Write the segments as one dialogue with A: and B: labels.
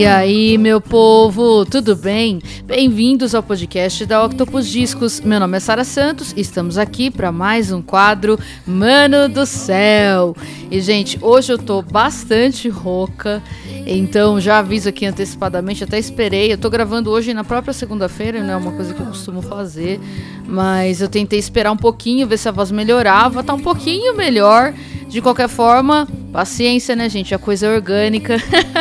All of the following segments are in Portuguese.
A: E aí, meu povo, tudo bem? Bem-vindos ao podcast da Octopus Discos. Meu nome é Sara Santos e estamos aqui para mais um quadro Mano do Céu. E, gente, hoje eu tô bastante rouca, então já aviso aqui antecipadamente, até esperei. Eu tô gravando hoje na própria segunda-feira, não é uma coisa que eu costumo fazer, mas eu tentei esperar um pouquinho, ver se a voz melhorava. Tá um pouquinho melhor. De qualquer forma, paciência, né, gente? A coisa é orgânica,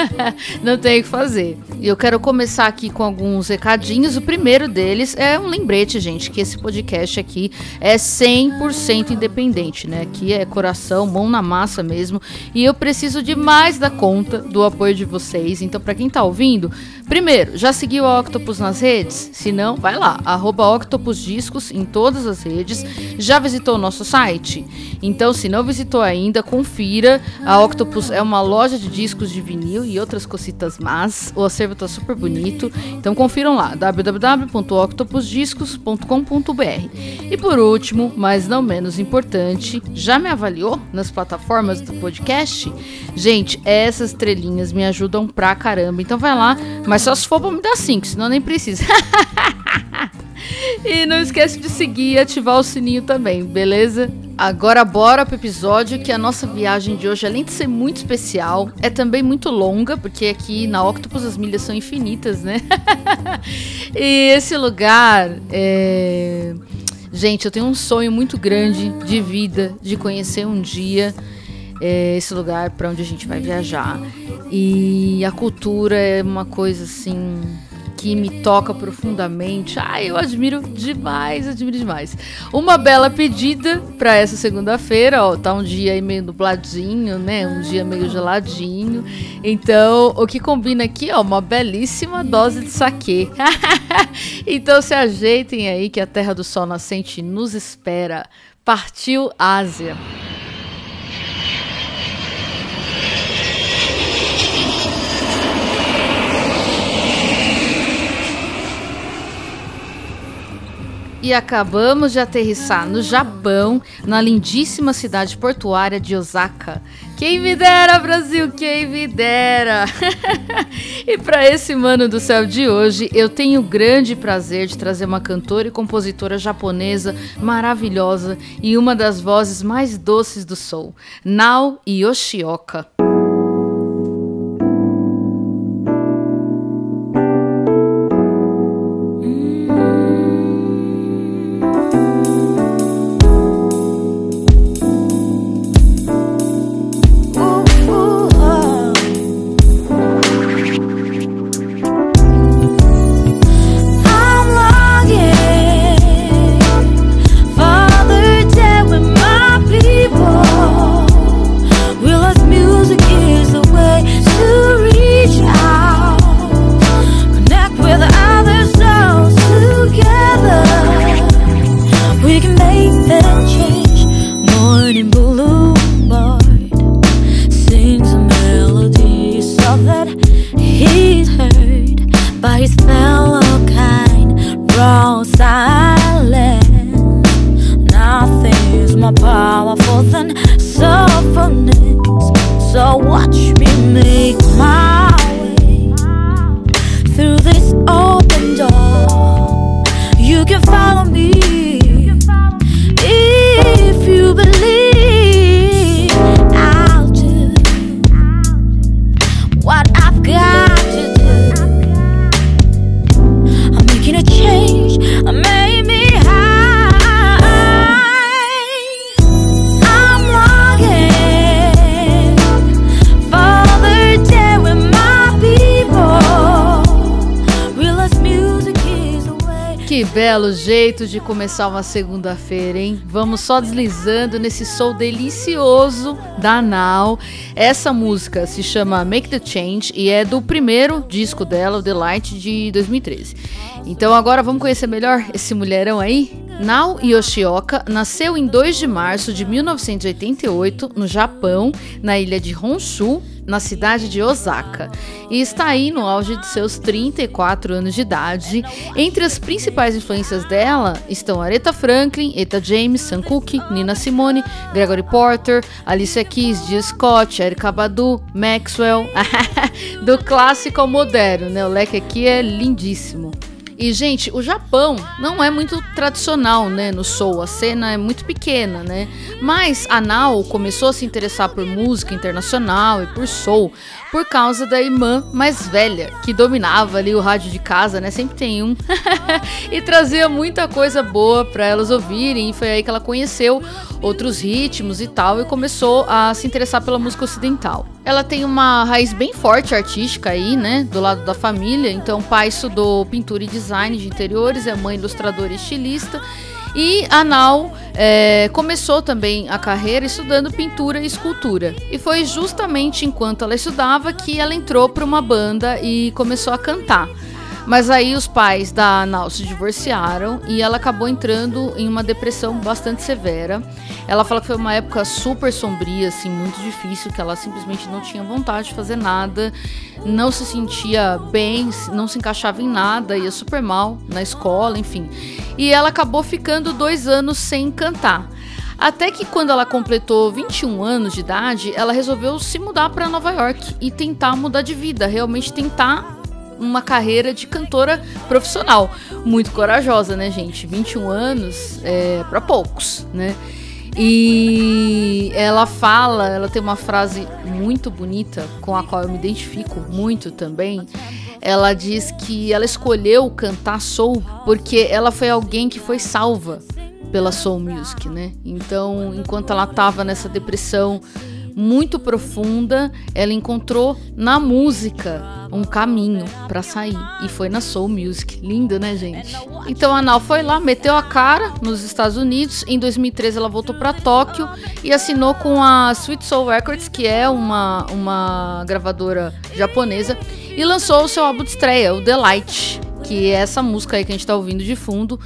A: não tem o que fazer. E eu quero começar aqui com alguns recadinhos. O primeiro deles é um lembrete, gente, que esse podcast aqui é 100% independente, né? Aqui é coração, mão na massa mesmo. E eu preciso demais da conta do apoio de vocês. Então, para quem tá ouvindo, primeiro, já seguiu a Octopus nas redes? Se não, vai lá, arroba Octopus Discos em todas as redes. Já visitou o nosso site? Então, se não visitou ainda, confira. A Octopus é uma loja de discos de vinil e outras cositas más. O acervo tá super bonito. Então confiram lá, www.octopusdiscos.com.br. E por último, mas não menos importante, já me avaliou nas plataformas do podcast? Gente, essas estrelinhas me ajudam pra caramba. Então vai lá, mas só se for pra me dar 5, senão nem precisa. E não esquece de seguir e ativar o sininho também, beleza? Agora bora pro episódio que a nossa viagem de hoje, além de ser muito especial, é também muito longa, porque aqui na Octopus as milhas são infinitas, né? e esse lugar é... Gente, eu tenho um sonho muito grande de vida, de conhecer um dia é, esse lugar para onde a gente vai viajar. E a cultura é uma coisa assim que me toca profundamente. Ai, eu admiro demais, admiro demais. Uma bela pedida para essa segunda-feira, ó, tá um dia aí meio nubladinho, né? Um dia meio geladinho. Então, o que combina aqui, ó, uma belíssima dose de saquê. então se ajeitem aí que a Terra do Sol Nascente nos espera. Partiu Ásia. E acabamos de aterrissar no Japão, na lindíssima cidade portuária de Osaka. Quem me dera, Brasil, quem me dera! e para esse mano do céu de hoje, eu tenho o grande prazer de trazer uma cantora e compositora japonesa maravilhosa e uma das vozes mais doces do soul, Nao Yoshioka. Que belo jeito de começar uma segunda-feira, hein? Vamos só deslizando nesse soul delicioso da Now. Essa música se chama Make the Change e é do primeiro disco dela, o The Light, de 2013. Então agora vamos conhecer melhor esse mulherão aí? Nao Yoshioka nasceu em 2 de março de 1988 no Japão, na ilha de Honshu, na cidade de Osaka, e está aí no auge de seus 34 anos de idade. Entre as principais influências dela estão Aretha Franklin, Eta James, Sam Cooke, Nina Simone, Gregory Porter, Alicia Keys, Jill Scott, Erykah Badu, Maxwell, do clássico ao moderno, né? O leque aqui é lindíssimo. E, gente, o Japão não é muito tradicional, né, no soul. A cena é muito pequena, né? Mas a Nao começou a se interessar por música internacional e por soul por causa da irmã mais velha, que dominava ali o rádio de casa, né? Sempre tem um. e trazia muita coisa boa para elas ouvirem. E foi aí que ela conheceu outros ritmos e tal e começou a se interessar pela música ocidental. Ela tem uma raiz bem forte artística aí, né, do lado da família. Então, o pai estudou pintura e design de interiores, é mãe ilustradora e estilista. E a Nau é, começou também a carreira estudando pintura e escultura. E foi justamente enquanto ela estudava que ela entrou para uma banda e começou a cantar. Mas aí os pais da Nau se divorciaram e ela acabou entrando em uma depressão bastante severa. Ela fala que foi uma época super sombria, assim, muito difícil, que ela simplesmente não tinha vontade de fazer nada, não se sentia bem, não se encaixava em nada, ia super mal na escola, enfim. E ela acabou ficando dois anos sem cantar. Até que quando ela completou 21 anos de idade, ela resolveu se mudar para Nova York e tentar mudar de vida, realmente tentar uma carreira de cantora profissional. Muito corajosa, né, gente? 21 anos é para poucos, né? E ela fala, ela tem uma frase muito bonita com a qual eu me identifico muito também. Ela diz que ela escolheu cantar soul porque ela foi alguém que foi salva pela soul music, né? Então, enquanto ela estava nessa depressão muito profunda, ela encontrou na música um caminho para sair e foi na Soul Music. Lindo, né, gente? Então a Nau foi lá, meteu a cara nos Estados Unidos. Em 2013 ela voltou para Tóquio e assinou com a Sweet Soul Records, que é uma, uma gravadora japonesa, e lançou o seu álbum de estreia, o The Light, que é essa música aí que a gente tá ouvindo de fundo.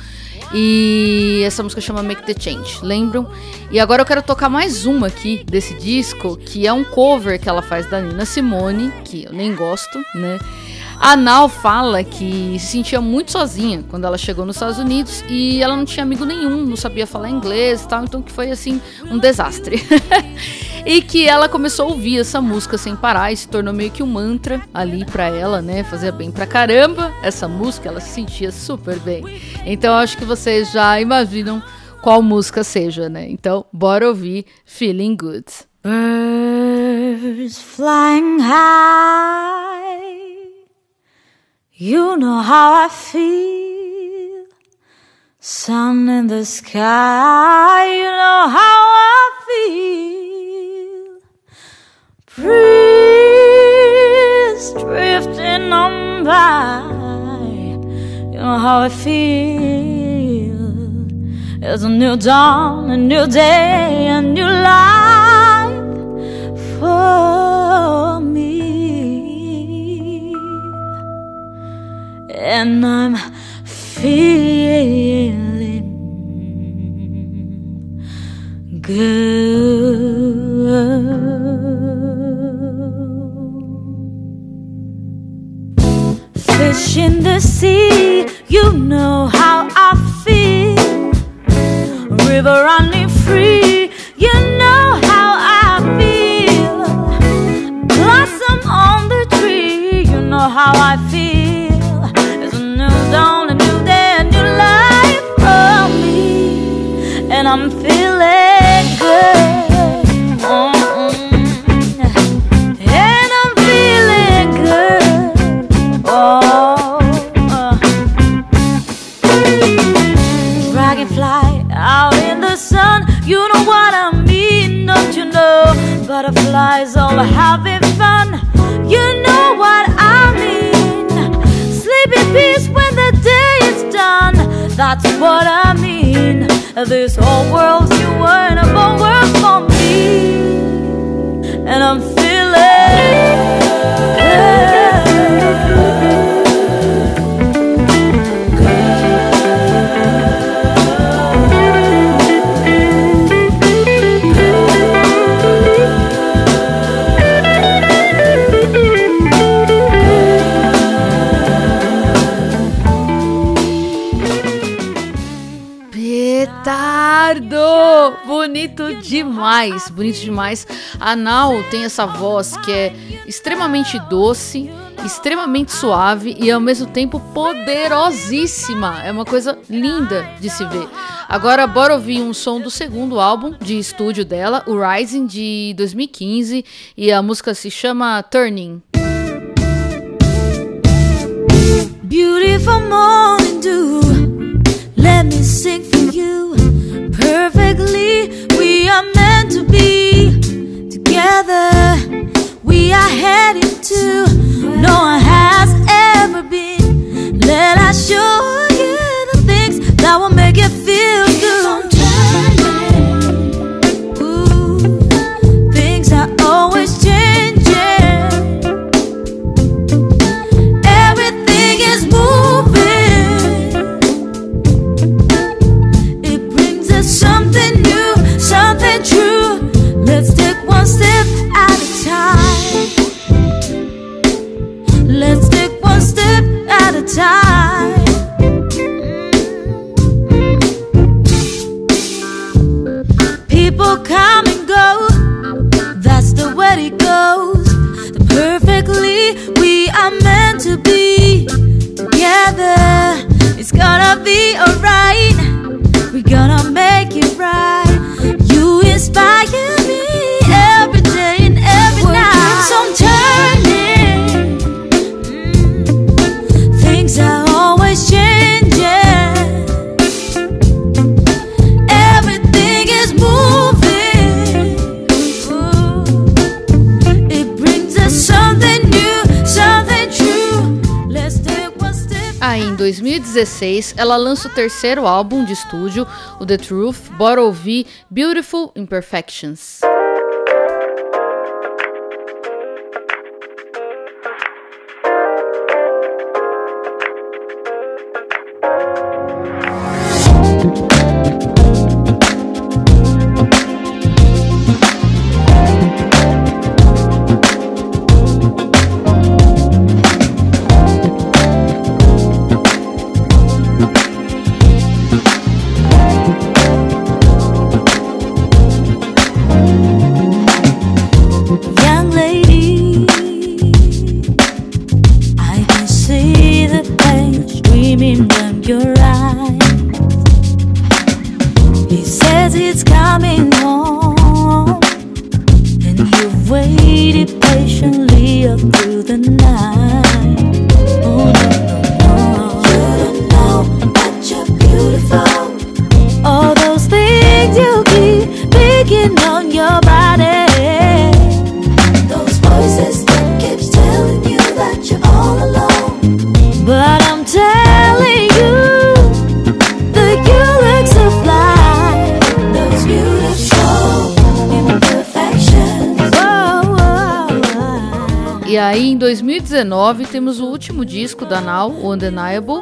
A: E essa música chama Make the Change, lembram? E agora eu quero tocar mais uma aqui desse disco, que é um cover que ela faz da Nina Simone, que eu nem gosto, né? A Nal fala que se sentia muito sozinha quando ela chegou nos Estados Unidos e ela não tinha amigo nenhum, não sabia falar inglês e tal, então que foi assim um desastre. e que ela começou a ouvir essa música sem parar e se tornou meio que um mantra ali para ela, né? Fazia bem pra caramba essa música, ela se sentia super bem. Então acho que vocês já imaginam qual música seja, né? Então, bora ouvir Feeling Good.
B: Birds flying high You know how I feel Sun in the sky You know how I feel Breeze drifting on by You know how I feel It's a new dawn, a new day, a new life for me. And I'm feeling good. Fish in the sea, you know how I feel. River running free, you know how I feel. Blossom on the tree, you know how I feel. It's a new dawn, a new day, a new life for me, and I'm feeling Dragonfly out in the sun, you know what I mean, don't you know? Butterflies all having fun, you know what I mean. Sleep in peace when the day is done, that's what I mean. This whole world's you and a whole world for me, and I'm feeling.
A: Demais, bonito demais. A Nau tem essa voz que é extremamente doce, extremamente suave e ao mesmo tempo poderosíssima. É uma coisa linda de se ver. Agora, bora ouvir um som do segundo álbum de estúdio dela, o Rising de 2015, e a música se chama Turning.
B: Beautiful morning dew, let me sing for you. Perfectly, We are headed to no one we are meant to be
A: em 2016, ela lança o terceiro álbum de estúdio, o The Truth. Bora ouvir Beautiful Imperfections.
B: Beautiful. All those things you keep picking on your body. Those voices that keeps telling you that you're all alone. But I'm telling you that you look so fly. Those beautiful imperfections. Whoa, whoa, whoa.
A: E aí, em 2019, temos o último disco da Now, o Undeniable,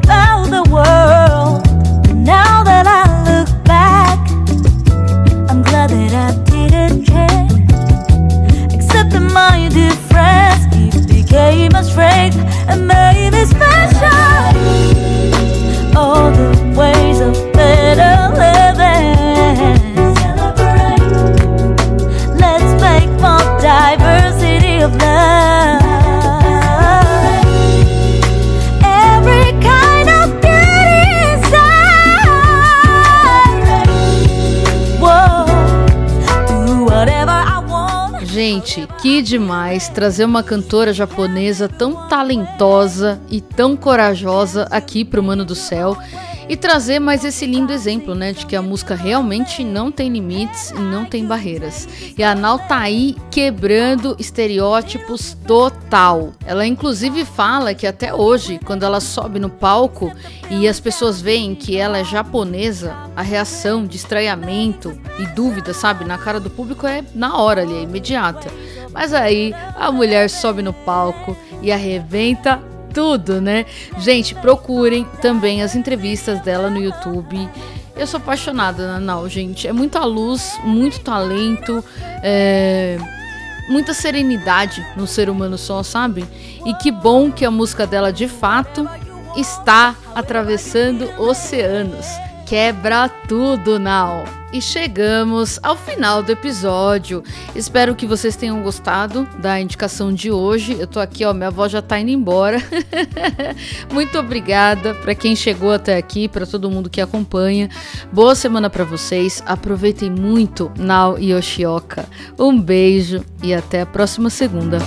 B: my
A: defense. Demais trazer uma cantora japonesa tão talentosa e tão corajosa aqui pro Mano do Céu e trazer mais esse lindo exemplo, né, de que a música realmente não tem limites e não tem barreiras. E a Nau tá aí quebrando estereótipos total. Ela inclusive fala que até hoje, quando ela sobe no palco e as pessoas veem que ela é japonesa, a reação de estranhamento e dúvida, sabe, na cara do público é na hora ali, é imediata. Mas aí a mulher sobe no palco e arrebenta tudo, né? Gente, procurem também as entrevistas dela no YouTube. Eu sou apaixonada na Nau, gente. É muita luz, muito talento, é... muita serenidade no ser humano só, sabe? E que bom que a música dela de fato está atravessando oceanos. Quebra tudo, Nau! E chegamos ao final do episódio. Espero que vocês tenham gostado da indicação de hoje. Eu tô aqui, ó, minha voz já tá indo embora. Muito obrigada para quem chegou até aqui, para todo mundo que acompanha. Boa semana para vocês. Aproveitem muito Nau e Yoshioka. Um beijo e até a próxima segunda.